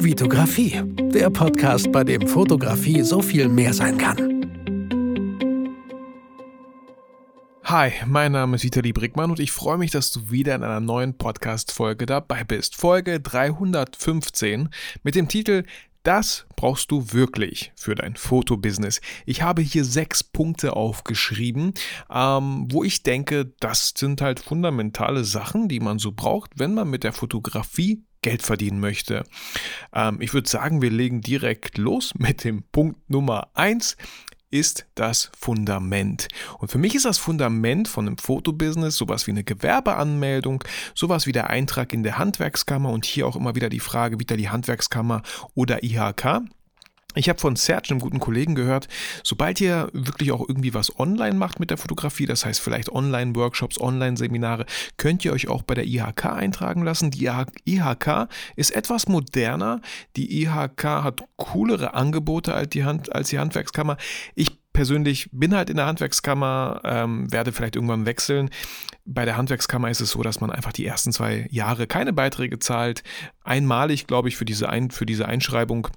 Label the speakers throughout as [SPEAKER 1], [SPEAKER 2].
[SPEAKER 1] Vitografie, der Podcast, bei dem Fotografie so viel mehr sein kann.
[SPEAKER 2] Hi, mein Name ist Vitali Brickmann und ich freue mich, dass du wieder in einer neuen Podcast-Folge dabei bist. Folge 315 mit dem Titel das brauchst du wirklich für dein Fotobusiness. Ich habe hier sechs Punkte aufgeschrieben, ähm, wo ich denke, das sind halt fundamentale Sachen, die man so braucht, wenn man mit der Fotografie Geld verdienen möchte. Ähm, ich würde sagen, wir legen direkt los mit dem Punkt Nummer eins ist das Fundament. Und für mich ist das Fundament von einem Fotobusiness sowas wie eine Gewerbeanmeldung, sowas wie der Eintrag in der Handwerkskammer und hier auch immer wieder die Frage, wieder die Handwerkskammer oder IHK. Ich habe von Serge, einem guten Kollegen, gehört, sobald ihr wirklich auch irgendwie was online macht mit der Fotografie, das heißt vielleicht Online-Workshops, Online-Seminare, könnt ihr euch auch bei der IHK eintragen lassen. Die IHK ist etwas moderner. Die IHK hat coolere Angebote als die, Hand, als die Handwerkskammer. Ich persönlich bin halt in der Handwerkskammer, ähm, werde vielleicht irgendwann wechseln. Bei der Handwerkskammer ist es so, dass man einfach die ersten zwei Jahre keine Beiträge zahlt. Einmalig, glaube ich, für diese, Ein für diese Einschreibung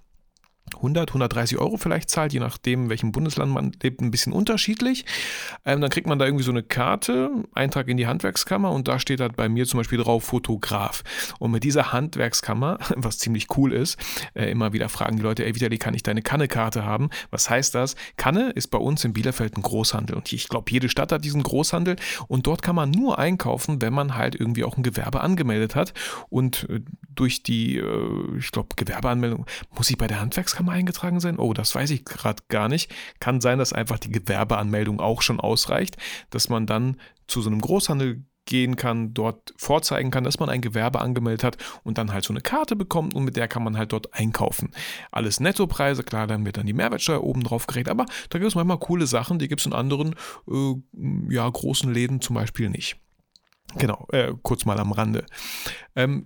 [SPEAKER 2] 100, 130 Euro vielleicht zahlt, je nachdem, in welchem Bundesland man lebt, ein bisschen unterschiedlich. Ähm, dann kriegt man da irgendwie so eine Karte, Eintrag in die Handwerkskammer und da steht halt bei mir zum Beispiel drauf Fotograf. Und mit dieser Handwerkskammer, was ziemlich cool ist, äh, immer wieder fragen die Leute, ey Vitali, kann ich deine Kanne-Karte haben? Was heißt das? Kanne ist bei uns in Bielefeld ein Großhandel und ich glaube, jede Stadt hat diesen Großhandel und dort kann man nur einkaufen, wenn man halt irgendwie auch ein Gewerbe angemeldet hat und äh, durch die, äh, ich glaube, Gewerbeanmeldung muss ich bei der Handwerkskammer Handwerkskammer eingetragen sein? Oh, das weiß ich gerade gar nicht. Kann sein, dass einfach die Gewerbeanmeldung auch schon ausreicht, dass man dann zu so einem Großhandel gehen kann, dort vorzeigen kann, dass man ein Gewerbe angemeldet hat und dann halt so eine Karte bekommt und mit der kann man halt dort einkaufen. Alles Nettopreise, klar, dann wird dann die Mehrwertsteuer oben drauf gerechnet, aber da gibt es manchmal coole Sachen, die gibt es in anderen äh, ja, großen Läden zum Beispiel nicht. Genau, äh, kurz mal am Rande. Ähm,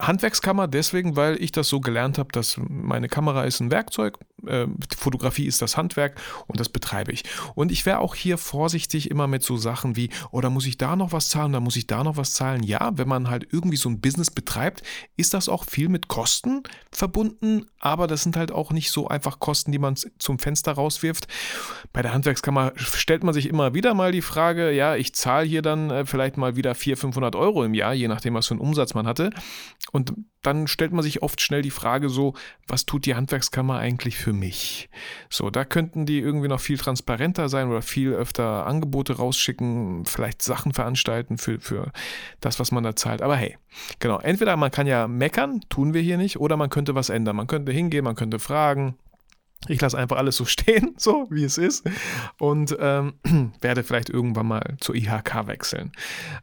[SPEAKER 2] Handwerkskammer deswegen, weil ich das so gelernt habe, dass meine Kamera ist ein Werkzeug, äh, Fotografie ist das Handwerk und das betreibe ich. Und ich wäre auch hier vorsichtig immer mit so Sachen wie, oh, muss ich da noch was zahlen, da muss ich da noch was zahlen. Ja, wenn man halt irgendwie so ein Business betreibt, ist das auch viel mit Kosten verbunden, aber das sind halt auch nicht so einfach Kosten, die man zum Fenster rauswirft. Bei der Handwerkskammer stellt man sich immer wieder mal die Frage, ja, ich zahle hier dann äh, vielleicht mal wieder 400, 500 Euro im Jahr, je nachdem, was für einen Umsatz man hatte. Und dann stellt man sich oft schnell die Frage so, was tut die Handwerkskammer eigentlich für mich? So, da könnten die irgendwie noch viel transparenter sein oder viel öfter Angebote rausschicken, vielleicht Sachen veranstalten für, für das, was man da zahlt. Aber hey, genau, entweder man kann ja meckern, tun wir hier nicht, oder man könnte was ändern. Man könnte hingehen, man könnte fragen, ich lasse einfach alles so stehen, so wie es ist, und ähm, werde vielleicht irgendwann mal zur IHK wechseln.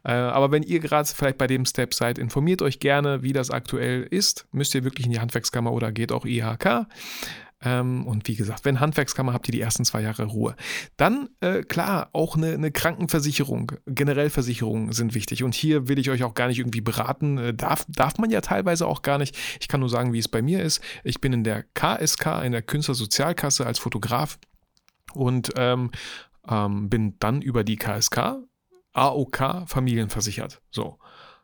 [SPEAKER 2] Äh, aber wenn ihr gerade vielleicht bei dem Step seid, informiert euch gerne, wie das aktuell ist. Müsst ihr wirklich in die Handwerkskammer oder geht auch IHK. Ähm, und wie gesagt, wenn Handwerkskammer habt ihr die ersten zwei Jahre Ruhe. Dann, äh, klar, auch eine, eine, Krankenversicherung, generell Versicherungen sind wichtig. Und hier will ich euch auch gar nicht irgendwie beraten. Äh, darf, darf man ja teilweise auch gar nicht. Ich kann nur sagen, wie es bei mir ist. Ich bin in der KSK, in der Künstlersozialkasse als Fotograf und ähm, ähm, bin dann über die KSK AOK familienversichert. So.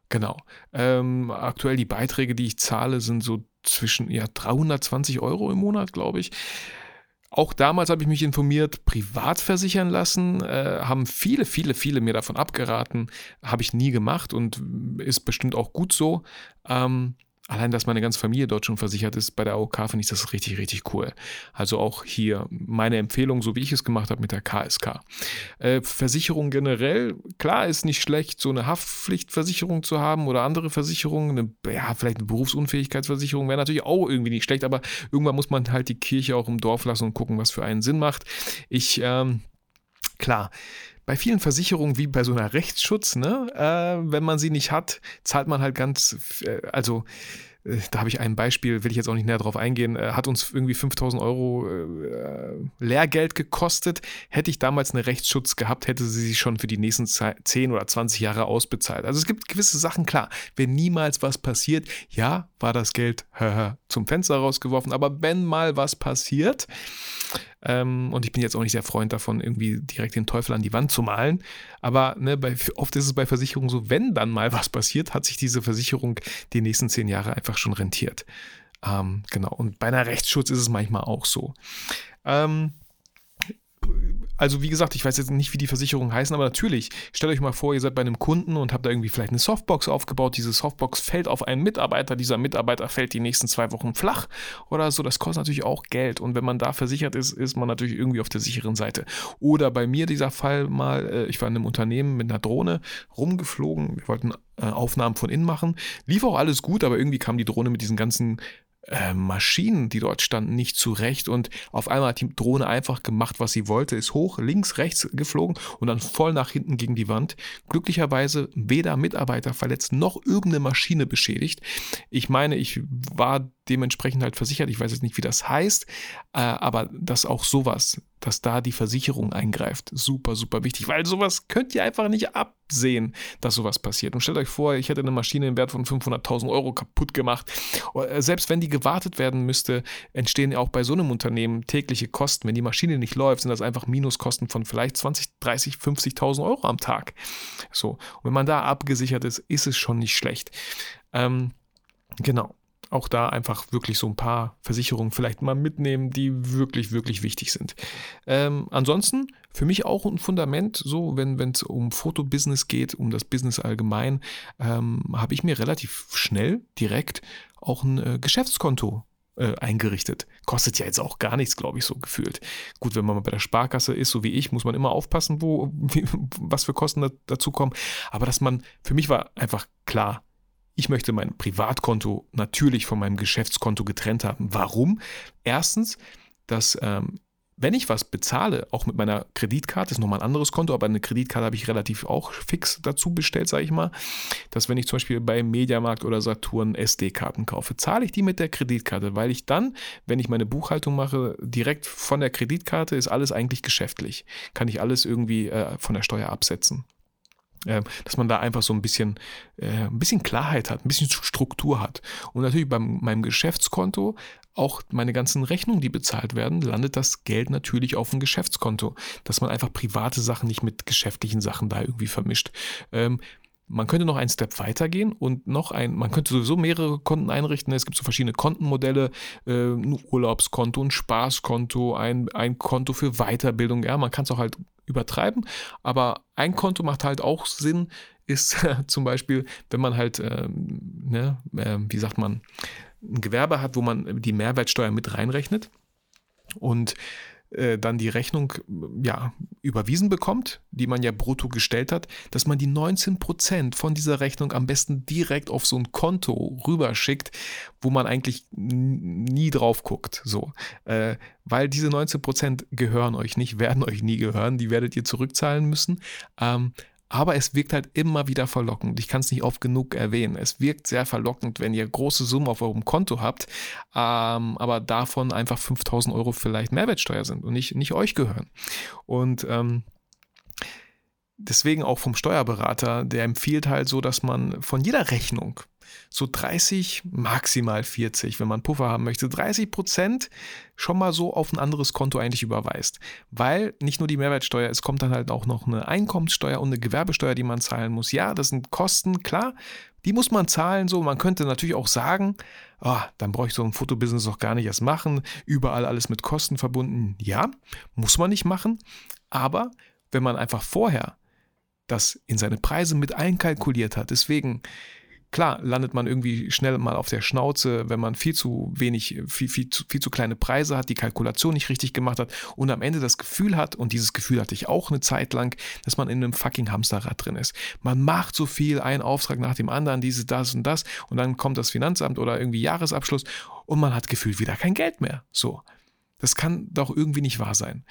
[SPEAKER 2] Genau. Ähm, aktuell die Beiträge, die ich zahle, sind so zwischen ja, 320 Euro im Monat, glaube ich. Auch damals habe ich mich informiert, privat versichern lassen, äh, haben viele, viele, viele mir davon abgeraten, habe ich nie gemacht und ist bestimmt auch gut so. Ähm, Allein, dass meine ganze Familie dort schon versichert ist, bei der AOK finde ich das richtig, richtig cool. Also auch hier meine Empfehlung, so wie ich es gemacht habe mit der KSK. Äh, Versicherung generell, klar, ist nicht schlecht, so eine Haftpflichtversicherung zu haben oder andere Versicherungen. Eine, ja, vielleicht eine Berufsunfähigkeitsversicherung wäre natürlich auch irgendwie nicht schlecht, aber irgendwann muss man halt die Kirche auch im Dorf lassen und gucken, was für einen Sinn macht. Ich, ähm, klar, bei vielen Versicherungen wie bei so einer Rechtsschutz, ne, äh, wenn man sie nicht hat, zahlt man halt ganz, äh, also äh, da habe ich ein Beispiel, will ich jetzt auch nicht näher drauf eingehen, äh, hat uns irgendwie 5000 Euro äh, Lehrgeld gekostet. Hätte ich damals einen Rechtsschutz gehabt, hätte sie sich schon für die nächsten 10 oder 20 Jahre ausbezahlt. Also es gibt gewisse Sachen, klar, wenn niemals was passiert, ja, war das Geld zum Fenster rausgeworfen, aber wenn mal was passiert, ähm, und ich bin jetzt auch nicht der Freund davon, irgendwie direkt den Teufel an die Wand zu malen. Aber ne, bei, oft ist es bei Versicherungen so, wenn dann mal was passiert, hat sich diese Versicherung die nächsten zehn Jahre einfach schon rentiert. Ähm, genau. Und bei einer Rechtsschutz ist es manchmal auch so. Ähm, also wie gesagt, ich weiß jetzt nicht, wie die Versicherungen heißen, aber natürlich, stellt euch mal vor, ihr seid bei einem Kunden und habt da irgendwie vielleicht eine Softbox aufgebaut. Diese Softbox fällt auf einen Mitarbeiter, dieser Mitarbeiter fällt die nächsten zwei Wochen flach oder so. Das kostet natürlich auch Geld. Und wenn man da versichert ist, ist man natürlich irgendwie auf der sicheren Seite. Oder bei mir dieser Fall mal, äh, ich war in einem Unternehmen mit einer Drohne rumgeflogen. Wir wollten äh, Aufnahmen von innen machen. Lief auch alles gut, aber irgendwie kam die Drohne mit diesen ganzen äh, Maschinen, die dort standen, nicht zurecht und auf einmal hat die Drohne einfach gemacht, was sie wollte, ist hoch, links, rechts geflogen und dann voll nach hinten gegen die Wand. Glücklicherweise weder Mitarbeiter verletzt noch irgendeine Maschine beschädigt. Ich meine, ich war dementsprechend halt versichert. Ich weiß jetzt nicht, wie das heißt, äh, aber dass auch sowas, dass da die Versicherung eingreift, super, super wichtig, weil sowas könnt ihr einfach nicht absehen, dass sowas passiert. Und stellt euch vor, ich hätte eine Maschine im Wert von 500.000 Euro kaputt gemacht. Äh, selbst wenn die gewartet werden müsste, entstehen auch bei so einem Unternehmen tägliche Kosten. Wenn die Maschine nicht läuft, sind das einfach Minuskosten von vielleicht 20, 30, 50.000 Euro am Tag. So. Und wenn man da abgesichert ist, ist es schon nicht schlecht. Ähm, Genau auch da einfach wirklich so ein paar Versicherungen vielleicht mal mitnehmen, die wirklich, wirklich wichtig sind. Ähm, ansonsten für mich auch ein Fundament, so wenn es um Fotobusiness geht, um das Business allgemein, ähm, habe ich mir relativ schnell direkt auch ein äh, Geschäftskonto äh, eingerichtet. Kostet ja jetzt auch gar nichts, glaube ich, so gefühlt. Gut, wenn man mal bei der Sparkasse ist, so wie ich, muss man immer aufpassen, wo, wie, was für Kosten da, dazu kommen. Aber dass man, für mich war einfach klar, ich möchte mein Privatkonto natürlich von meinem Geschäftskonto getrennt haben. Warum? Erstens, dass ähm, wenn ich was bezahle, auch mit meiner Kreditkarte, ist nochmal ein anderes Konto, aber eine Kreditkarte habe ich relativ auch fix dazu bestellt, sage ich mal, dass wenn ich zum Beispiel bei Mediamarkt oder Saturn SD-Karten kaufe, zahle ich die mit der Kreditkarte, weil ich dann, wenn ich meine Buchhaltung mache, direkt von der Kreditkarte ist alles eigentlich geschäftlich. Kann ich alles irgendwie äh, von der Steuer absetzen. Ähm, dass man da einfach so ein bisschen, äh, ein bisschen Klarheit hat, ein bisschen Struktur hat. Und natürlich bei meinem Geschäftskonto auch meine ganzen Rechnungen, die bezahlt werden, landet das Geld natürlich auf dem Geschäftskonto, dass man einfach private Sachen nicht mit geschäftlichen Sachen da irgendwie vermischt. Ähm, man könnte noch einen Step weitergehen und noch ein, man könnte sowieso mehrere Konten einrichten. Es gibt so verschiedene Kontenmodelle, äh, ein Urlaubskonto, ein Spaßkonto, ein, ein Konto für Weiterbildung. Ja, man kann es auch halt übertreiben, aber ein Konto macht halt auch Sinn, ist zum Beispiel, wenn man halt, äh, ne, äh, wie sagt man, ein Gewerbe hat, wo man die Mehrwertsteuer mit reinrechnet. Und äh, dann die Rechnung ja, überwiesen bekommt, die man ja brutto gestellt hat, dass man die 19% von dieser Rechnung am besten direkt auf so ein Konto rüberschickt, wo man eigentlich nie drauf guckt. So. Äh, weil diese 19% gehören euch nicht, werden euch nie gehören, die werdet ihr zurückzahlen müssen. Ähm, aber es wirkt halt immer wieder verlockend. Ich kann es nicht oft genug erwähnen. Es wirkt sehr verlockend, wenn ihr große Summen auf eurem Konto habt, ähm, aber davon einfach 5000 Euro vielleicht Mehrwertsteuer sind und nicht, nicht euch gehören. Und ähm, deswegen auch vom Steuerberater, der empfiehlt halt so, dass man von jeder Rechnung so 30, maximal 40, wenn man Puffer haben möchte, 30 Prozent schon mal so auf ein anderes Konto eigentlich überweist. Weil nicht nur die Mehrwertsteuer, es kommt dann halt auch noch eine Einkommenssteuer und eine Gewerbesteuer, die man zahlen muss. Ja, das sind Kosten, klar, die muss man zahlen. So, man könnte natürlich auch sagen, oh, dann brauche ich so ein Fotobusiness auch gar nicht erst machen. Überall alles mit Kosten verbunden. Ja, muss man nicht machen. Aber wenn man einfach vorher das in seine Preise mit einkalkuliert hat, deswegen Klar, landet man irgendwie schnell mal auf der Schnauze, wenn man viel zu wenig, viel, viel, zu, viel zu kleine Preise hat, die Kalkulation nicht richtig gemacht hat und am Ende das Gefühl hat, und dieses Gefühl hatte ich auch eine Zeit lang, dass man in einem fucking Hamsterrad drin ist. Man macht so viel, einen Auftrag nach dem anderen, dieses, das und das, und dann kommt das Finanzamt oder irgendwie Jahresabschluss und man hat gefühlt wieder kein Geld mehr. So. Das kann doch irgendwie nicht wahr sein.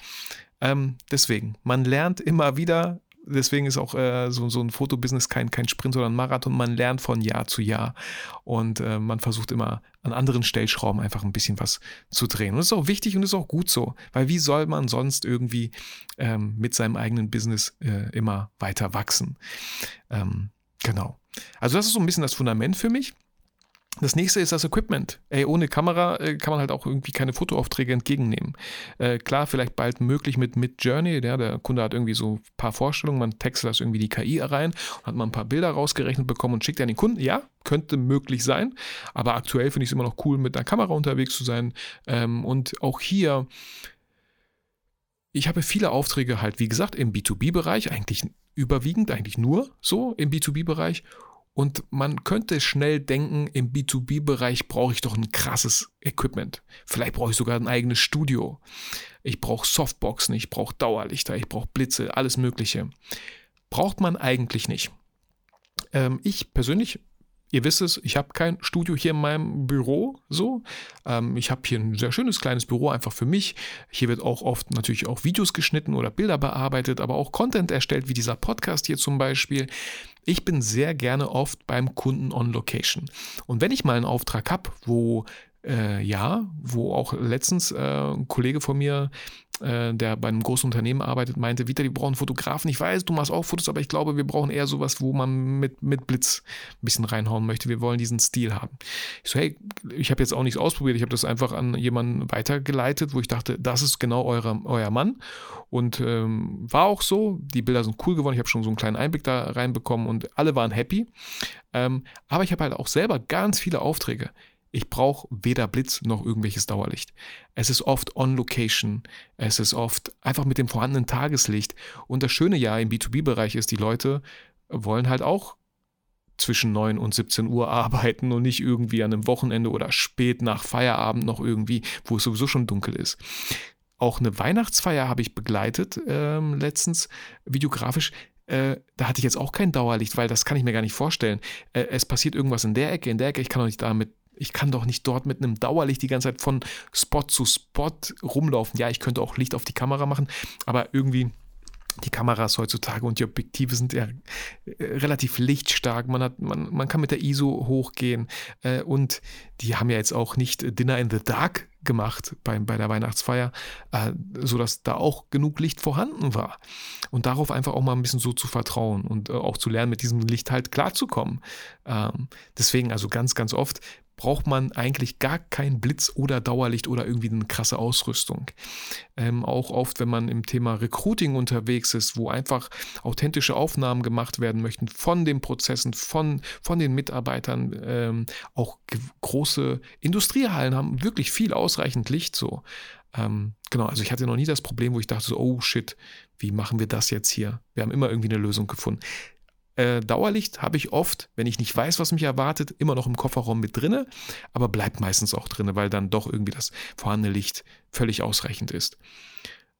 [SPEAKER 2] Ähm, deswegen, man lernt immer wieder deswegen ist auch äh, so, so ein Fotobusiness kein, kein Sprint, sondern ein Marathon. Man lernt von Jahr zu Jahr und äh, man versucht immer an anderen Stellschrauben einfach ein bisschen was zu drehen. Und das ist auch wichtig und ist auch gut so, weil wie soll man sonst irgendwie ähm, mit seinem eigenen Business äh, immer weiter wachsen? Ähm, genau. Also das ist so ein bisschen das Fundament für mich. Das nächste ist das Equipment. Ey, ohne Kamera äh, kann man halt auch irgendwie keine Fotoaufträge entgegennehmen. Äh, klar, vielleicht bald möglich mit Mid Journey. Ja, der Kunde hat irgendwie so ein paar Vorstellungen, man textet das irgendwie die KI rein und hat mal ein paar Bilder rausgerechnet bekommen und schickt an den Kunden. Ja, könnte möglich sein, aber aktuell finde ich es immer noch cool, mit einer Kamera unterwegs zu sein. Ähm, und auch hier, ich habe viele Aufträge halt, wie gesagt, im B2B-Bereich, eigentlich überwiegend, eigentlich nur so im B2B-Bereich und man könnte schnell denken, im B2B-Bereich brauche ich doch ein krasses Equipment. Vielleicht brauche ich sogar ein eigenes Studio. Ich brauche Softboxen, ich brauche Dauerlichter, ich brauche Blitze, alles Mögliche. Braucht man eigentlich nicht. Ähm, ich persönlich Ihr wisst es, ich habe kein Studio hier in meinem Büro so. Ähm, ich habe hier ein sehr schönes kleines Büro einfach für mich. Hier wird auch oft natürlich auch Videos geschnitten oder Bilder bearbeitet, aber auch Content erstellt, wie dieser Podcast hier zum Beispiel. Ich bin sehr gerne oft beim Kunden on Location. Und wenn ich mal einen Auftrag habe, wo äh, ja, wo auch letztens äh, ein Kollege von mir äh, der bei einem großen Unternehmen arbeitet, meinte, Vita, wir brauchen Fotografen. Ich weiß, du machst auch Fotos, aber ich glaube, wir brauchen eher sowas, wo man mit, mit Blitz ein bisschen reinhauen möchte. Wir wollen diesen Stil haben. Ich so, hey, ich habe jetzt auch nichts ausprobiert. Ich habe das einfach an jemanden weitergeleitet, wo ich dachte, das ist genau eure, euer Mann. Und ähm, war auch so. Die Bilder sind cool geworden. Ich habe schon so einen kleinen Einblick da reinbekommen und alle waren happy. Ähm, aber ich habe halt auch selber ganz viele Aufträge. Ich brauche weder Blitz noch irgendwelches Dauerlicht. Es ist oft on location. Es ist oft einfach mit dem vorhandenen Tageslicht. Und das Schöne ja im B2B-Bereich ist, die Leute wollen halt auch zwischen 9 und 17 Uhr arbeiten und nicht irgendwie an einem Wochenende oder spät nach Feierabend noch irgendwie, wo es sowieso schon dunkel ist. Auch eine Weihnachtsfeier habe ich begleitet ähm, letztens, videografisch. Äh, da hatte ich jetzt auch kein Dauerlicht, weil das kann ich mir gar nicht vorstellen. Äh, es passiert irgendwas in der Ecke, in der Ecke, ich kann doch nicht damit ich kann doch nicht dort mit einem Dauerlicht die ganze Zeit von Spot zu Spot rumlaufen. Ja, ich könnte auch Licht auf die Kamera machen, aber irgendwie die Kameras heutzutage und die Objektive sind ja äh, relativ lichtstark. Man, hat, man, man kann mit der ISO hochgehen äh, und die haben ja jetzt auch nicht Dinner in the Dark gemacht bei, bei der Weihnachtsfeier, äh, sodass da auch genug Licht vorhanden war. Und darauf einfach auch mal ein bisschen so zu vertrauen und äh, auch zu lernen, mit diesem Licht halt klarzukommen. Ähm, deswegen also ganz, ganz oft braucht man eigentlich gar kein Blitz oder Dauerlicht oder irgendwie eine krasse Ausrüstung. Ähm, auch oft, wenn man im Thema Recruiting unterwegs ist, wo einfach authentische Aufnahmen gemacht werden möchten von den Prozessen, von, von den Mitarbeitern. Ähm, auch große Industriehallen haben wirklich viel ausreichend Licht so. Ähm, genau, also ich hatte noch nie das Problem, wo ich dachte so, oh shit, wie machen wir das jetzt hier? Wir haben immer irgendwie eine Lösung gefunden. Äh, Dauerlicht habe ich oft, wenn ich nicht weiß, was mich erwartet, immer noch im Kofferraum mit drinne, aber bleibt meistens auch drinne, weil dann doch irgendwie das vorhandene Licht völlig ausreichend ist.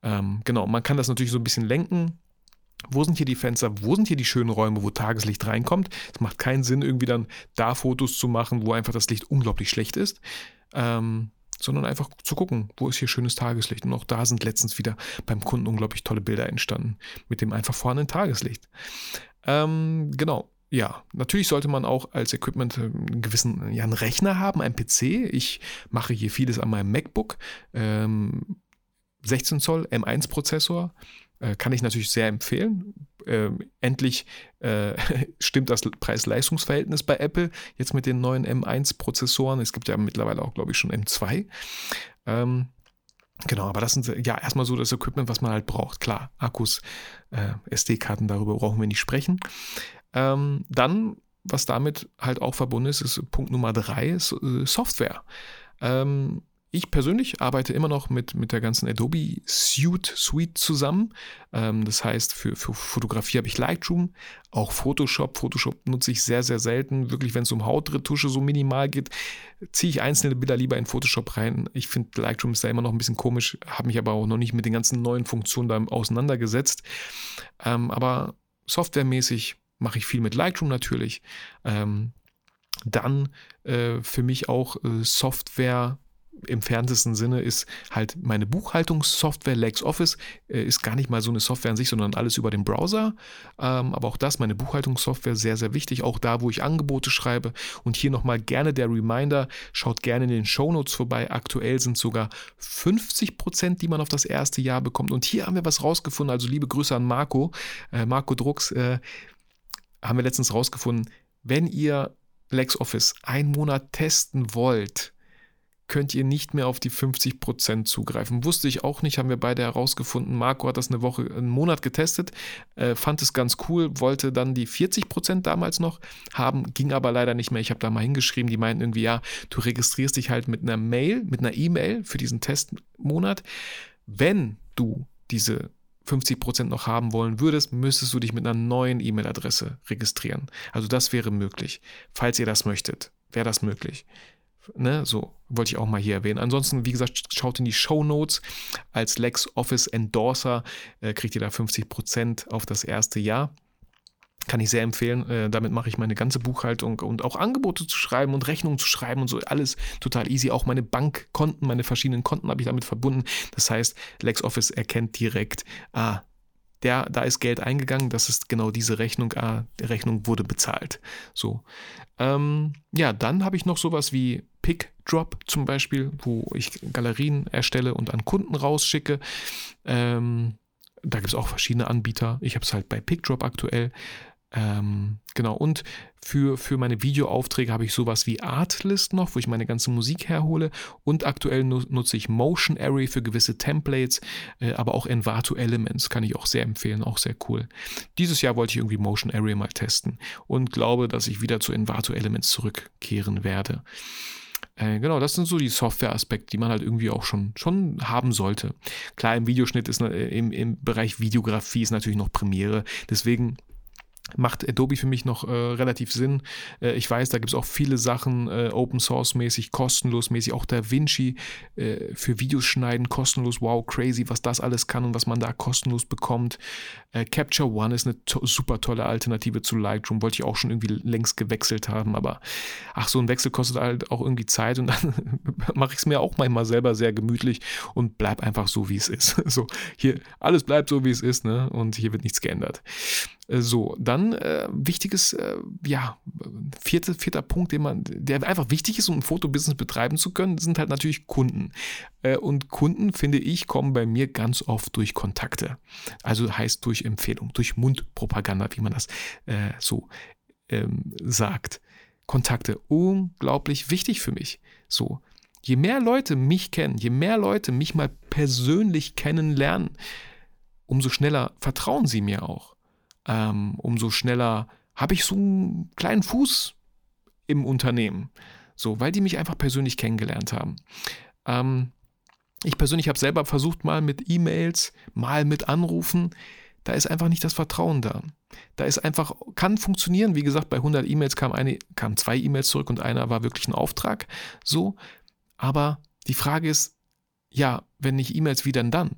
[SPEAKER 2] Ähm, genau, man kann das natürlich so ein bisschen lenken. Wo sind hier die Fenster? Wo sind hier die schönen Räume, wo Tageslicht reinkommt? Es macht keinen Sinn, irgendwie dann da Fotos zu machen, wo einfach das Licht unglaublich schlecht ist. Ähm, sondern einfach zu gucken, wo ist hier schönes Tageslicht. Und auch da sind letztens wieder beim Kunden unglaublich tolle Bilder entstanden mit dem einfach vorhandenen Tageslicht. Ähm, genau. Ja, natürlich sollte man auch als Equipment einen gewissen, ja, einen Rechner haben, einen PC. Ich mache hier vieles an meinem MacBook. Ähm, 16 Zoll M1-Prozessor. Äh, kann ich natürlich sehr empfehlen. Ähm, endlich äh, stimmt das Preis-Leistungs-Verhältnis bei Apple jetzt mit den neuen M1-Prozessoren. Es gibt ja mittlerweile auch, glaube ich, schon M2. Ähm, Genau, aber das sind ja erstmal so das Equipment, was man halt braucht. Klar, Akkus, äh, SD-Karten, darüber brauchen wir nicht sprechen. Ähm, dann, was damit halt auch verbunden ist, ist Punkt Nummer drei, ist, äh, Software. Ähm, ich persönlich arbeite immer noch mit, mit der ganzen Adobe Suite, Suite zusammen. Ähm, das heißt, für, für Fotografie habe ich Lightroom, auch Photoshop. Photoshop nutze ich sehr, sehr selten. Wirklich, wenn es um Hautretusche so minimal geht, ziehe ich einzelne Bilder lieber in Photoshop rein. Ich finde, Lightroom ist da immer noch ein bisschen komisch, habe mich aber auch noch nicht mit den ganzen neuen Funktionen da auseinandergesetzt. Ähm, aber softwaremäßig mache ich viel mit Lightroom natürlich. Ähm, dann äh, für mich auch äh, Software im fernsten Sinne ist halt meine Buchhaltungssoftware LexOffice äh, ist gar nicht mal so eine Software an sich, sondern alles über den Browser. Ähm, aber auch das, meine Buchhaltungssoftware, sehr, sehr wichtig. Auch da, wo ich Angebote schreibe. Und hier nochmal gerne der Reminder, schaut gerne in den Shownotes vorbei. Aktuell sind sogar 50 Prozent, die man auf das erste Jahr bekommt. Und hier haben wir was rausgefunden. Also liebe Grüße an Marco, äh, Marco Drucks, äh, haben wir letztens rausgefunden, wenn ihr LexOffice einen Monat testen wollt, könnt ihr nicht mehr auf die 50% zugreifen. Wusste ich auch nicht, haben wir beide herausgefunden. Marco hat das eine Woche, einen Monat getestet, äh, fand es ganz cool, wollte dann die 40% damals noch haben, ging aber leider nicht mehr. Ich habe da mal hingeschrieben, die meinten irgendwie, ja, du registrierst dich halt mit einer Mail, mit einer E-Mail für diesen Testmonat. Wenn du diese 50% noch haben wollen würdest, müsstest du dich mit einer neuen E-Mail-Adresse registrieren. Also das wäre möglich. Falls ihr das möchtet, wäre das möglich. Ne, so wollte ich auch mal hier erwähnen. Ansonsten, wie gesagt, schaut in die Show Notes. Als LexOffice Endorser äh, kriegt ihr da 50% auf das erste Jahr. Kann ich sehr empfehlen. Äh, damit mache ich meine ganze Buchhaltung und auch Angebote zu schreiben und Rechnungen zu schreiben und so. Alles total easy. Auch meine Bankkonten, meine verschiedenen Konten habe ich damit verbunden. Das heißt, LexOffice erkennt direkt, ah, der, da ist Geld eingegangen, das ist genau diese Rechnung, ah, die Rechnung wurde bezahlt. So. Ähm, ja, dann habe ich noch sowas wie PickDrop zum Beispiel, wo ich Galerien erstelle und an Kunden rausschicke. Ähm, da gibt es auch verschiedene Anbieter. Ich habe es halt bei PickDrop aktuell. Ähm, genau, und für, für meine Videoaufträge habe ich sowas wie Artlist noch, wo ich meine ganze Musik herhole. Und aktuell nutze ich Motion Array für gewisse Templates, äh, aber auch Envato Elements kann ich auch sehr empfehlen, auch sehr cool. Dieses Jahr wollte ich irgendwie Motion Array mal testen und glaube, dass ich wieder zu Envato Elements zurückkehren werde. Äh, genau, das sind so die Software-Aspekte, die man halt irgendwie auch schon, schon haben sollte. Klar, im Videoschnitt ist, äh, im, im Bereich Videografie ist natürlich noch Premiere. Deswegen macht Adobe für mich noch äh, relativ Sinn. Äh, ich weiß, da gibt es auch viele Sachen äh, Open Source mäßig, kostenlos mäßig, auch DaVinci äh, für Videos schneiden, kostenlos. Wow, crazy, was das alles kann und was man da kostenlos bekommt. Äh, Capture One ist eine to super tolle Alternative zu Lightroom, wollte ich auch schon irgendwie längst gewechselt haben, aber ach, so ein Wechsel kostet halt auch irgendwie Zeit und dann mache ich es mir auch manchmal selber sehr gemütlich und bleib einfach so, wie es ist. so, hier, alles bleibt so, wie es ist, ne? Und hier wird nichts geändert. Äh, so, dann äh, wichtiges, äh, ja, vierter, vierter Punkt, den man, der einfach wichtig ist, um ein Fotobusiness betreiben zu können, sind halt natürlich Kunden. Äh, und Kunden, finde ich, kommen bei mir ganz oft durch Kontakte. Also heißt durch Empfehlung, durch Mundpropaganda, wie man das äh, so ähm, sagt. Kontakte, unglaublich wichtig für mich. So, je mehr Leute mich kennen, je mehr Leute mich mal persönlich kennenlernen, umso schneller vertrauen sie mir auch ähm, umso schneller habe ich so einen kleinen Fuß im Unternehmen. So, weil die mich einfach persönlich kennengelernt haben. Ähm, ich persönlich habe selber versucht, mal mit E-Mails, mal mit Anrufen. Da ist einfach nicht das Vertrauen da. Da ist einfach, kann funktionieren. Wie gesagt, bei 100 E-Mails kam kamen zwei E-Mails zurück und einer war wirklich ein Auftrag. So. Aber die Frage ist, ja, wenn nicht E-Mails, wie denn dann?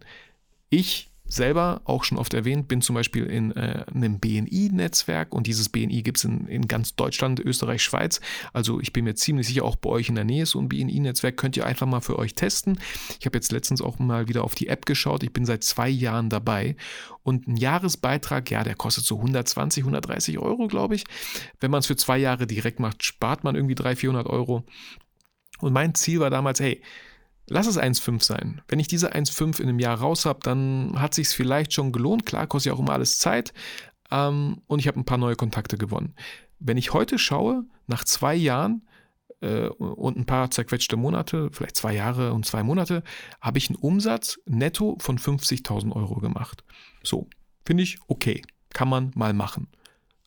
[SPEAKER 2] Ich selber auch schon oft erwähnt, bin zum Beispiel in äh, einem BNI-Netzwerk und dieses BNI gibt es in, in ganz Deutschland, Österreich, Schweiz. Also ich bin mir ziemlich sicher, auch bei euch in der Nähe so ein BNI-Netzwerk könnt ihr einfach mal für euch testen. Ich habe jetzt letztens auch mal wieder auf die App geschaut. Ich bin seit zwei Jahren dabei und ein Jahresbeitrag, ja, der kostet so 120, 130 Euro, glaube ich. Wenn man es für zwei Jahre direkt macht, spart man irgendwie 300, 400 Euro. Und mein Ziel war damals, hey, Lass es 1,5 sein. Wenn ich diese 1,5 in einem Jahr raus habe, dann hat sich vielleicht schon gelohnt. Klar, kostet ja auch immer alles Zeit. Ähm, und ich habe ein paar neue Kontakte gewonnen. Wenn ich heute schaue, nach zwei Jahren äh, und ein paar zerquetschte Monate, vielleicht zwei Jahre und zwei Monate, habe ich einen Umsatz netto von 50.000 Euro gemacht. So, finde ich okay. Kann man mal machen.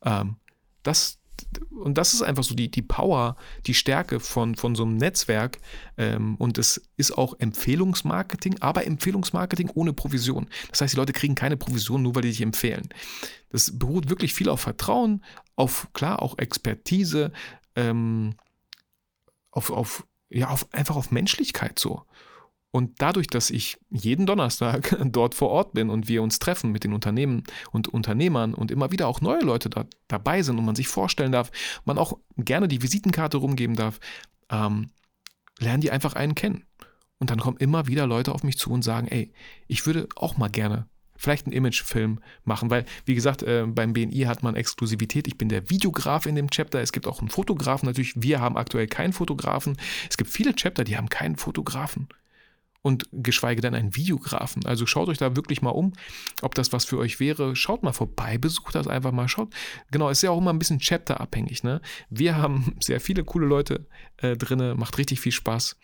[SPEAKER 2] Ähm, das, und das ist einfach so die, die Power, die Stärke von, von so einem Netzwerk. Ähm, und es ist auch Empfehlungsmarketing, aber Empfehlungsmarketing ohne Provision. Das heißt, die Leute kriegen keine Provision, nur weil die dich empfehlen. Das beruht wirklich viel auf Vertrauen, auf, klar, auch Expertise, ähm, auf, auf, ja, auf, einfach auf Menschlichkeit so. Und dadurch, dass ich jeden Donnerstag dort vor Ort bin und wir uns treffen mit den Unternehmen und Unternehmern und immer wieder auch neue Leute da, dabei sind und man sich vorstellen darf, man auch gerne die Visitenkarte rumgeben darf, ähm, lernen die einfach einen kennen. Und dann kommen immer wieder Leute auf mich zu und sagen, ey, ich würde auch mal gerne vielleicht einen Imagefilm machen, weil, wie gesagt, äh, beim BNI hat man Exklusivität. Ich bin der Videograf in dem Chapter. Es gibt auch einen Fotografen. Natürlich, wir haben aktuell keinen Fotografen. Es gibt viele Chapter, die haben keinen Fotografen. Und geschweige denn einen Videografen. Also schaut euch da wirklich mal um, ob das was für euch wäre. Schaut mal vorbei, besucht das einfach mal. Schaut, genau, ist ja auch immer ein bisschen chapterabhängig. Ne? Wir haben sehr viele coole Leute äh, drin, macht richtig viel Spaß.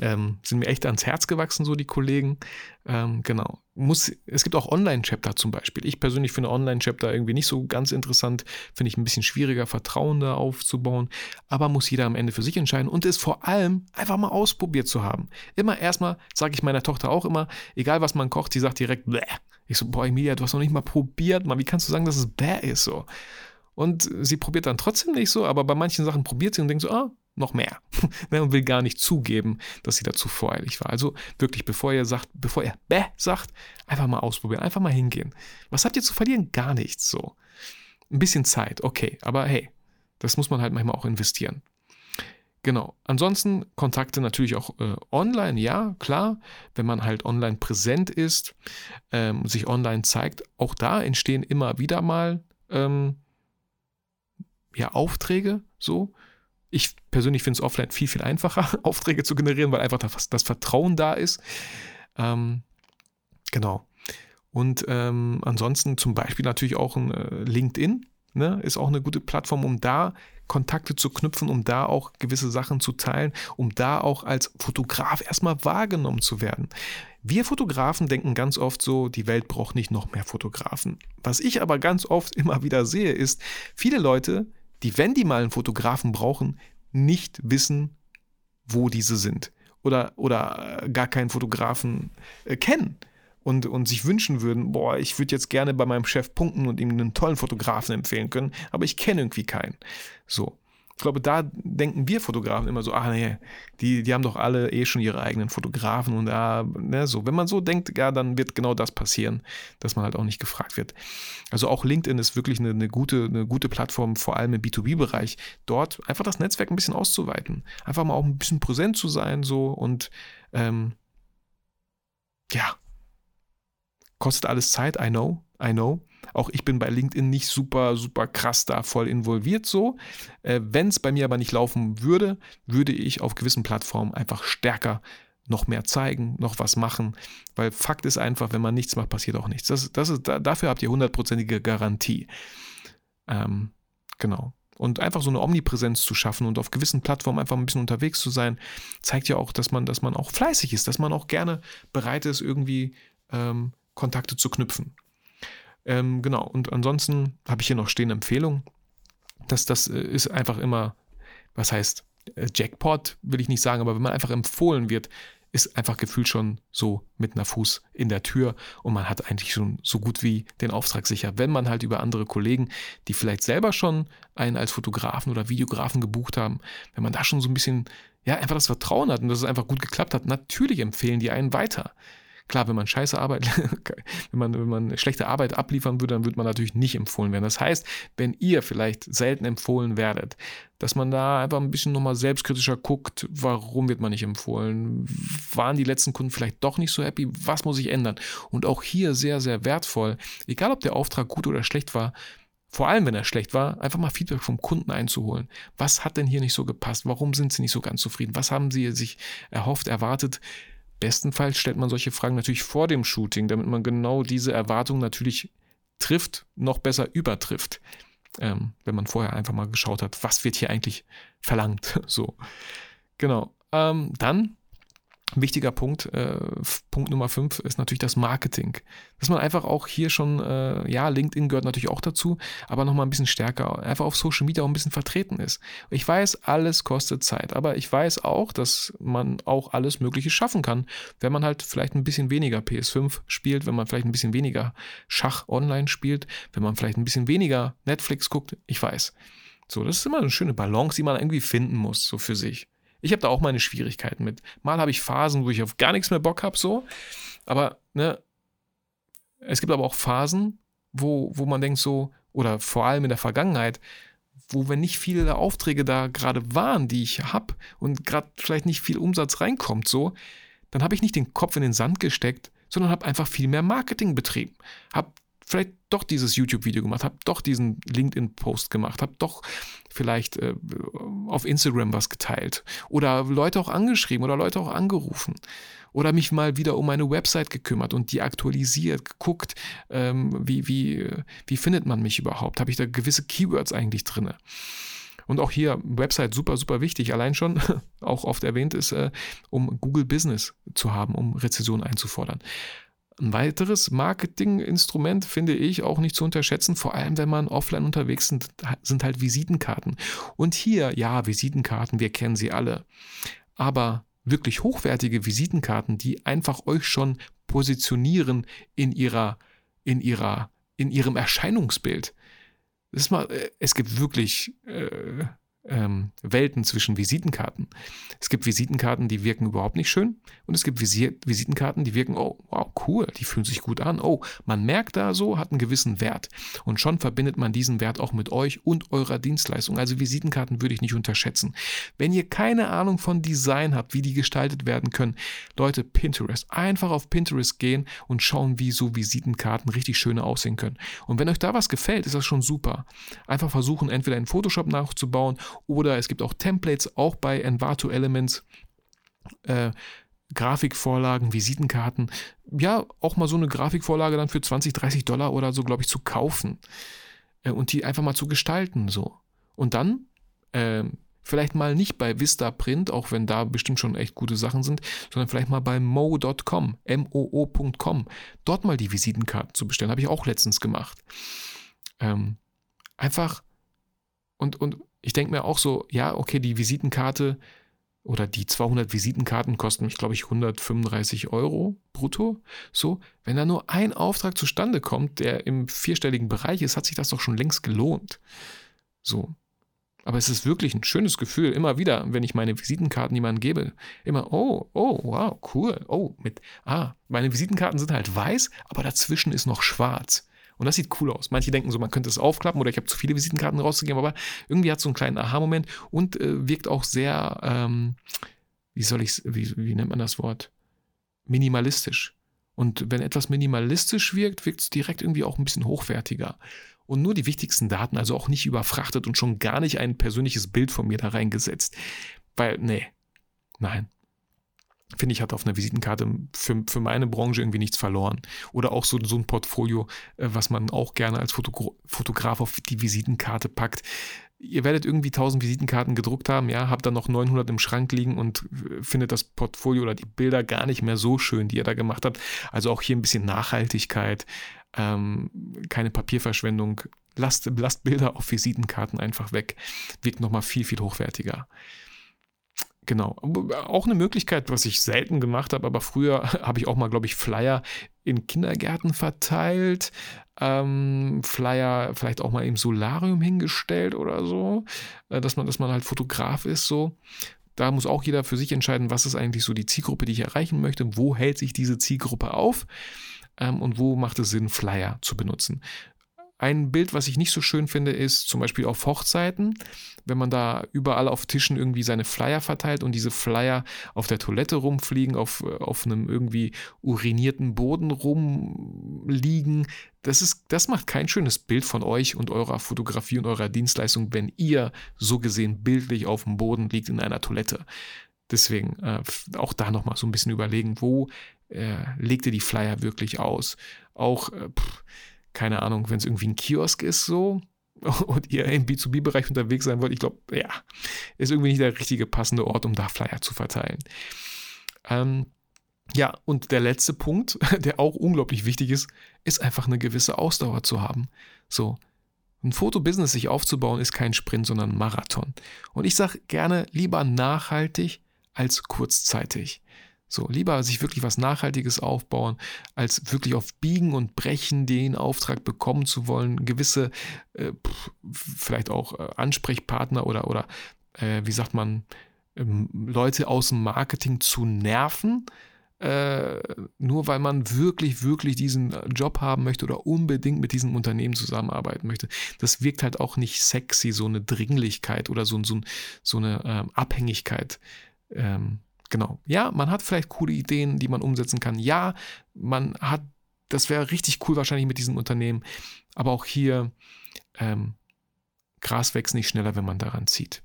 [SPEAKER 2] Ähm, sind mir echt ans Herz gewachsen, so die Kollegen. Ähm, genau. Muss, es gibt auch Online-Chapter zum Beispiel. Ich persönlich finde Online-Chapter irgendwie nicht so ganz interessant. Finde ich ein bisschen schwieriger, Vertrauen da aufzubauen. Aber muss jeder am Ende für sich entscheiden und es vor allem einfach mal ausprobiert zu haben. Immer erstmal, sage ich meiner Tochter auch immer, egal was man kocht, sie sagt direkt, Bäh. Ich so, boah, Emilia, du hast noch nicht mal probiert, Mann. Wie kannst du sagen, dass es bäh ist so? Und sie probiert dann trotzdem nicht so, aber bei manchen Sachen probiert sie und denkt so, ah, noch mehr ne, und will gar nicht zugeben, dass sie dazu voreilig war. Also wirklich, bevor ihr sagt, bevor ihr bäh sagt, einfach mal ausprobieren, einfach mal hingehen. Was habt ihr zu verlieren? Gar nichts so. Ein bisschen Zeit, okay, aber hey, das muss man halt manchmal auch investieren. Genau. Ansonsten Kontakte natürlich auch äh, online, ja, klar. Wenn man halt online präsent ist, ähm, sich online zeigt, auch da entstehen immer wieder mal ähm, ja, Aufträge, so. Ich persönlich finde es offline viel, viel einfacher, Aufträge zu generieren, weil einfach das, das Vertrauen da ist. Ähm, genau. Und ähm, ansonsten zum Beispiel natürlich auch ein äh, LinkedIn. Ne, ist auch eine gute Plattform, um da Kontakte zu knüpfen, um da auch gewisse Sachen zu teilen, um da auch als Fotograf erstmal wahrgenommen zu werden. Wir Fotografen denken ganz oft so, die Welt braucht nicht noch mehr Fotografen. Was ich aber ganz oft immer wieder sehe, ist, viele Leute die, wenn die mal einen Fotografen brauchen, nicht wissen, wo diese sind. Oder, oder äh, gar keinen Fotografen äh, kennen und, und sich wünschen würden, boah, ich würde jetzt gerne bei meinem Chef punkten und ihm einen tollen Fotografen empfehlen können, aber ich kenne irgendwie keinen. So. Ich glaube, da denken wir Fotografen immer so, ah nee, die, die haben doch alle eh schon ihre eigenen Fotografen und ah, ne, so. Wenn man so denkt, ja, dann wird genau das passieren, dass man halt auch nicht gefragt wird. Also auch LinkedIn ist wirklich eine, eine gute, eine gute Plattform, vor allem im B2B-Bereich, dort einfach das Netzwerk ein bisschen auszuweiten. Einfach mal auch ein bisschen präsent zu sein, so und ähm, ja, kostet alles Zeit, I know, I know. Auch ich bin bei LinkedIn nicht super, super krass da voll involviert so. Äh, Wenn es bei mir aber nicht laufen würde, würde ich auf gewissen Plattformen einfach stärker noch mehr zeigen, noch was machen, weil Fakt ist einfach, wenn man nichts macht, passiert auch nichts. Das, das ist, dafür habt ihr hundertprozentige Garantie. Ähm, genau. Und einfach so eine Omnipräsenz zu schaffen und auf gewissen Plattformen einfach ein bisschen unterwegs zu sein, zeigt ja auch, dass man, dass man auch fleißig ist, dass man auch gerne bereit ist, irgendwie ähm, Kontakte zu knüpfen. Ähm, genau, und ansonsten habe ich hier noch stehen Empfehlungen. Das, das äh, ist einfach immer, was heißt, äh, Jackpot will ich nicht sagen, aber wenn man einfach empfohlen wird, ist einfach gefühlt schon so mit einer Fuß in der Tür und man hat eigentlich schon so gut wie den Auftrag sicher. Wenn man halt über andere Kollegen, die vielleicht selber schon einen als Fotografen oder Videografen gebucht haben, wenn man da schon so ein bisschen, ja, einfach das Vertrauen hat und dass es einfach gut geklappt hat, natürlich empfehlen die einen weiter. Klar, wenn man scheiße Arbeit, wenn man, wenn man schlechte Arbeit abliefern würde, dann würde man natürlich nicht empfohlen werden. Das heißt, wenn ihr vielleicht selten empfohlen werdet, dass man da einfach ein bisschen nochmal selbstkritischer guckt, warum wird man nicht empfohlen? Waren die letzten Kunden vielleicht doch nicht so happy? Was muss ich ändern? Und auch hier sehr, sehr wertvoll, egal ob der Auftrag gut oder schlecht war, vor allem wenn er schlecht war, einfach mal Feedback vom Kunden einzuholen. Was hat denn hier nicht so gepasst? Warum sind sie nicht so ganz zufrieden? Was haben sie sich erhofft, erwartet? Bestenfalls stellt man solche Fragen natürlich vor dem Shooting, damit man genau diese Erwartungen natürlich trifft, noch besser übertrifft. Ähm, wenn man vorher einfach mal geschaut hat, was wird hier eigentlich verlangt. so. Genau. Ähm, dann wichtiger Punkt, äh, Punkt Nummer 5 ist natürlich das Marketing. Dass man einfach auch hier schon, äh, ja, LinkedIn gehört natürlich auch dazu, aber nochmal ein bisschen stärker, einfach auf Social Media auch ein bisschen vertreten ist. Ich weiß, alles kostet Zeit, aber ich weiß auch, dass man auch alles Mögliche schaffen kann, wenn man halt vielleicht ein bisschen weniger PS5 spielt, wenn man vielleicht ein bisschen weniger Schach online spielt, wenn man vielleicht ein bisschen weniger Netflix guckt, ich weiß. So, das ist immer eine schöne Balance, die man irgendwie finden muss, so für sich. Ich habe da auch meine Schwierigkeiten mit. Mal habe ich Phasen, wo ich auf gar nichts mehr Bock habe, so. Aber, ne, es gibt aber auch Phasen, wo, wo man denkt so, oder vor allem in der Vergangenheit, wo wenn nicht viele Aufträge da gerade waren, die ich habe und gerade vielleicht nicht viel Umsatz reinkommt, so, dann habe ich nicht den Kopf in den Sand gesteckt, sondern habe einfach viel mehr Marketing betrieben. Habe vielleicht doch dieses YouTube-Video gemacht, habe doch diesen LinkedIn-Post gemacht, habe doch vielleicht äh, auf Instagram was geteilt oder Leute auch angeschrieben oder Leute auch angerufen oder mich mal wieder um meine Website gekümmert und die aktualisiert, geguckt, ähm, wie, wie, wie findet man mich überhaupt? Habe ich da gewisse Keywords eigentlich drin? Und auch hier Website super, super wichtig. Allein schon, auch oft erwähnt ist, äh, um Google Business zu haben, um Rezession einzufordern. Ein weiteres Marketinginstrument finde ich auch nicht zu unterschätzen, vor allem wenn man offline unterwegs sind, sind halt Visitenkarten. Und hier, ja, Visitenkarten, wir kennen sie alle. Aber wirklich hochwertige Visitenkarten, die einfach euch schon positionieren in ihrer, in ihrer, in ihrem Erscheinungsbild. Das ist mal, äh, es gibt wirklich äh, ähm, Welten zwischen Visitenkarten. Es gibt Visitenkarten, die wirken überhaupt nicht schön und es gibt Visitenkarten, die wirken, oh, wow, cool, die fühlen sich gut an. Oh, man merkt da so, hat einen gewissen Wert und schon verbindet man diesen Wert auch mit euch und eurer Dienstleistung. Also Visitenkarten würde ich nicht unterschätzen. Wenn ihr keine Ahnung von Design habt, wie die gestaltet werden können, Leute, Pinterest, einfach auf Pinterest gehen und schauen, wie so Visitenkarten richtig schöne aussehen können. Und wenn euch da was gefällt, ist das schon super. Einfach versuchen, entweder in Photoshop nachzubauen oder es gibt auch Templates, auch bei Envato Elements. Äh, Grafikvorlagen, Visitenkarten. Ja, auch mal so eine Grafikvorlage dann für 20, 30 Dollar oder so, glaube ich, zu kaufen. Äh, und die einfach mal zu gestalten, so. Und dann, äh, vielleicht mal nicht bei Vista Print, auch wenn da bestimmt schon echt gute Sachen sind, sondern vielleicht mal bei mo.com, moo.com, dort mal die Visitenkarten zu bestellen. Habe ich auch letztens gemacht. Ähm, einfach und, und ich denke mir auch so, ja, okay, die Visitenkarte oder die 200 Visitenkarten kosten mich, glaube ich, 135 Euro brutto. So, wenn da nur ein Auftrag zustande kommt, der im vierstelligen Bereich ist, hat sich das doch schon längst gelohnt. So. Aber es ist wirklich ein schönes Gefühl, immer wieder, wenn ich meine Visitenkarten jemandem gebe, immer, oh, oh, wow, cool, oh, mit, ah, meine Visitenkarten sind halt weiß, aber dazwischen ist noch schwarz. Und das sieht cool aus. Manche denken so, man könnte es aufklappen oder ich habe zu viele Visitenkarten rauszugeben, aber irgendwie hat es so einen kleinen Aha-Moment und äh, wirkt auch sehr, ähm, wie soll ich wie, wie nennt man das Wort? Minimalistisch. Und wenn etwas minimalistisch wirkt, wirkt es direkt irgendwie auch ein bisschen hochwertiger. Und nur die wichtigsten Daten, also auch nicht überfrachtet und schon gar nicht ein persönliches Bild von mir da reingesetzt. Weil, nee, nein finde ich, hat auf einer Visitenkarte für, für meine Branche irgendwie nichts verloren. Oder auch so, so ein Portfolio, äh, was man auch gerne als Fotogra Fotograf auf die Visitenkarte packt. Ihr werdet irgendwie 1000 Visitenkarten gedruckt haben, ja, habt dann noch 900 im Schrank liegen und äh, findet das Portfolio oder die Bilder gar nicht mehr so schön, die ihr da gemacht habt. Also auch hier ein bisschen Nachhaltigkeit, ähm, keine Papierverschwendung. Lasst, lasst Bilder auf Visitenkarten einfach weg. Wirkt nochmal viel, viel hochwertiger. Genau. Auch eine Möglichkeit, was ich selten gemacht habe, aber früher habe ich auch mal, glaube ich, Flyer in Kindergärten verteilt. Ähm, Flyer vielleicht auch mal im Solarium hingestellt oder so, äh, dass man, dass man halt Fotograf ist, so. Da muss auch jeder für sich entscheiden, was ist eigentlich so die Zielgruppe, die ich erreichen möchte, wo hält sich diese Zielgruppe auf ähm, und wo macht es Sinn, Flyer zu benutzen. Ein Bild, was ich nicht so schön finde, ist zum Beispiel auf Hochzeiten, wenn man da überall auf Tischen irgendwie seine Flyer verteilt und diese Flyer auf der Toilette rumfliegen, auf, auf einem irgendwie urinierten Boden rumliegen. Das, ist, das macht kein schönes Bild von euch und eurer Fotografie und eurer Dienstleistung, wenn ihr so gesehen bildlich auf dem Boden liegt in einer Toilette. Deswegen äh, auch da nochmal so ein bisschen überlegen, wo äh, legt ihr die Flyer wirklich aus? Auch, äh, pff, keine Ahnung, wenn es irgendwie ein Kiosk ist so und ihr im B2B-Bereich unterwegs sein wollt, ich glaube, ja, ist irgendwie nicht der richtige passende Ort, um da Flyer zu verteilen. Ähm, ja, und der letzte Punkt, der auch unglaublich wichtig ist, ist einfach eine gewisse Ausdauer zu haben. So, ein Fotobusiness sich aufzubauen ist kein Sprint, sondern ein Marathon. Und ich sage gerne lieber nachhaltig als kurzzeitig. So, lieber sich wirklich was Nachhaltiges aufbauen, als wirklich auf Biegen und Brechen den Auftrag bekommen zu wollen, gewisse, äh, vielleicht auch äh, Ansprechpartner oder, oder äh, wie sagt man, ähm, Leute aus dem Marketing zu nerven, äh, nur weil man wirklich, wirklich diesen Job haben möchte oder unbedingt mit diesem Unternehmen zusammenarbeiten möchte. Das wirkt halt auch nicht sexy, so eine Dringlichkeit oder so, so, so eine ähm, Abhängigkeit. Ähm, Genau. Ja, man hat vielleicht coole Ideen, die man umsetzen kann. Ja, man hat das wäre richtig cool wahrscheinlich mit diesem Unternehmen. Aber auch hier, ähm, Gras wächst nicht schneller, wenn man daran zieht.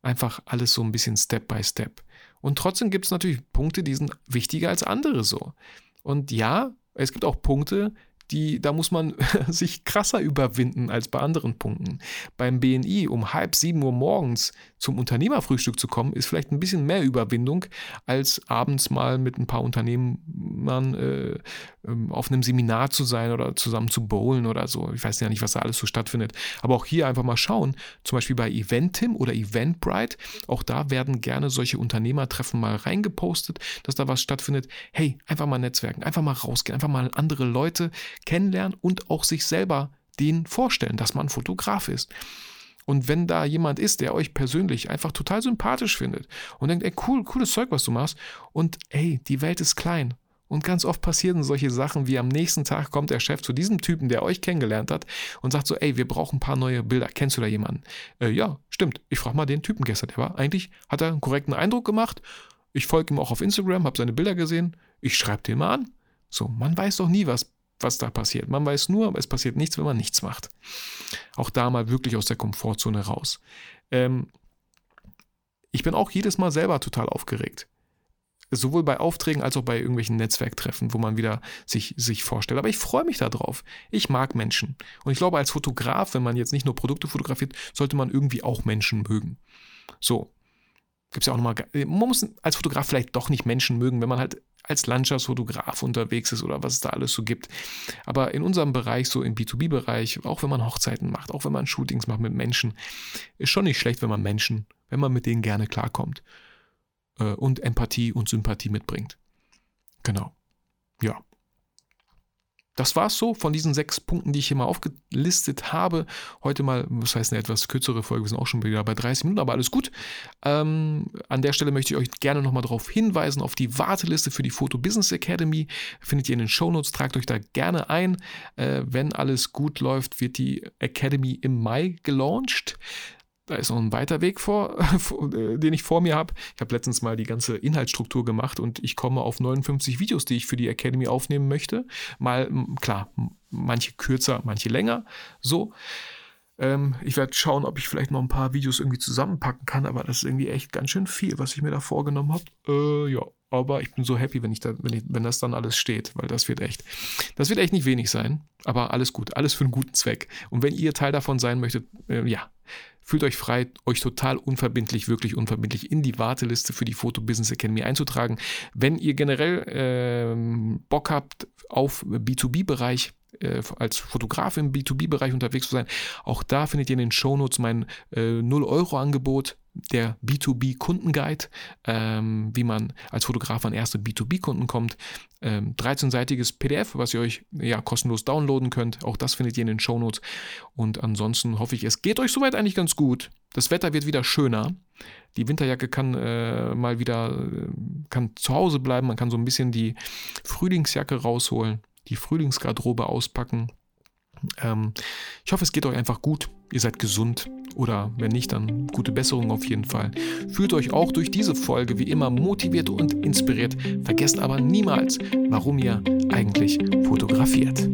[SPEAKER 2] Einfach alles so ein bisschen Step by Step. Und trotzdem gibt es natürlich Punkte, die sind wichtiger als andere so. Und ja, es gibt auch Punkte, die, da muss man sich krasser überwinden als bei anderen Punkten. Beim BNI um halb sieben Uhr morgens zum Unternehmerfrühstück zu kommen, ist vielleicht ein bisschen mehr Überwindung, als abends mal mit ein paar Unternehmern äh, auf einem Seminar zu sein oder zusammen zu bowlen oder so. Ich weiß ja nicht, was da alles so stattfindet. Aber auch hier einfach mal schauen, zum Beispiel bei Eventim oder Eventbrite, auch da werden gerne solche Unternehmertreffen mal reingepostet, dass da was stattfindet. Hey, einfach mal netzwerken, einfach mal rausgehen, einfach mal andere Leute kennenlernen und auch sich selber denen vorstellen, dass man Fotograf ist. Und wenn da jemand ist, der euch persönlich einfach total sympathisch findet und denkt, ey, cool, cooles Zeug, was du machst, und ey, die Welt ist klein. Und ganz oft passieren solche Sachen, wie am nächsten Tag kommt der Chef zu diesem Typen, der euch kennengelernt hat, und sagt so, ey, wir brauchen ein paar neue Bilder. Kennst du da jemanden? Äh, ja, stimmt. Ich frage mal den Typen gestern. Der war eigentlich, hat er einen korrekten Eindruck gemacht. Ich folge ihm auch auf Instagram, habe seine Bilder gesehen. Ich schreibe den mal an. So, man weiß doch nie, was was da passiert. Man weiß nur, es passiert nichts, wenn man nichts macht. Auch da mal wirklich aus der Komfortzone raus. Ähm, ich bin auch jedes Mal selber total aufgeregt. Sowohl bei Aufträgen als auch bei irgendwelchen Netzwerktreffen, wo man wieder sich, sich vorstellt. Aber ich freue mich darauf. Ich mag Menschen. Und ich glaube, als Fotograf, wenn man jetzt nicht nur Produkte fotografiert, sollte man irgendwie auch Menschen mögen. So. Gibt es ja auch nochmal. Man muss als Fotograf vielleicht doch nicht Menschen mögen, wenn man halt als Landschaftsfotograf unterwegs ist oder was es da alles so gibt. Aber in unserem Bereich, so im B2B-Bereich, auch wenn man Hochzeiten macht, auch wenn man Shootings macht mit Menschen, ist schon nicht schlecht, wenn man Menschen, wenn man mit denen gerne klarkommt äh, und Empathie und Sympathie mitbringt. Genau. Ja. Das war es so von diesen sechs Punkten, die ich hier mal aufgelistet habe. Heute mal, was heißt eine etwas kürzere Folge, wir sind auch schon wieder bei 30 Minuten, aber alles gut. Ähm, an der Stelle möchte ich euch gerne nochmal darauf hinweisen, auf die Warteliste für die Photo Business Academy. Findet ihr in den Shownotes, tragt euch da gerne ein. Äh, wenn alles gut läuft, wird die Academy im Mai gelauncht. Da ist noch ein weiter Weg vor, äh, den ich vor mir habe. Ich habe letztens mal die ganze Inhaltsstruktur gemacht und ich komme auf 59 Videos, die ich für die Academy aufnehmen möchte. Mal, klar, manche kürzer, manche länger. So. Ähm, ich werde schauen, ob ich vielleicht noch ein paar Videos irgendwie zusammenpacken kann, aber das ist irgendwie echt ganz schön viel, was ich mir da vorgenommen habe. Äh, ja, aber ich bin so happy, wenn ich da, wenn, ich, wenn das dann alles steht, weil das wird echt, das wird echt nicht wenig sein. Aber alles gut, alles für einen guten Zweck. Und wenn ihr Teil davon sein möchtet, äh, ja, Fühlt euch frei, euch total unverbindlich, wirklich unverbindlich in die Warteliste für die Photo Business Academy einzutragen. Wenn ihr generell ähm, Bock habt auf B2B-Bereich, äh, als Fotograf im B2B-Bereich unterwegs zu sein, auch da findet ihr in den Shownotes mein äh, 0-Euro-Angebot der B2B-Kundenguide, ähm, wie man als Fotograf an erste B2B-Kunden kommt. Ähm, 13-seitiges PDF, was ihr euch ja kostenlos downloaden könnt. Auch das findet ihr in den Shownotes. Und ansonsten hoffe ich, es geht euch soweit eigentlich ganz gut. Das Wetter wird wieder schöner. Die Winterjacke kann äh, mal wieder äh, kann zu Hause bleiben. Man kann so ein bisschen die Frühlingsjacke rausholen, die Frühlingsgarderobe auspacken. Ähm, ich hoffe, es geht euch einfach gut. Ihr seid gesund oder wenn nicht, dann gute Besserung auf jeden Fall. Fühlt euch auch durch diese Folge wie immer motiviert und inspiriert. Vergesst aber niemals, warum ihr eigentlich fotografiert.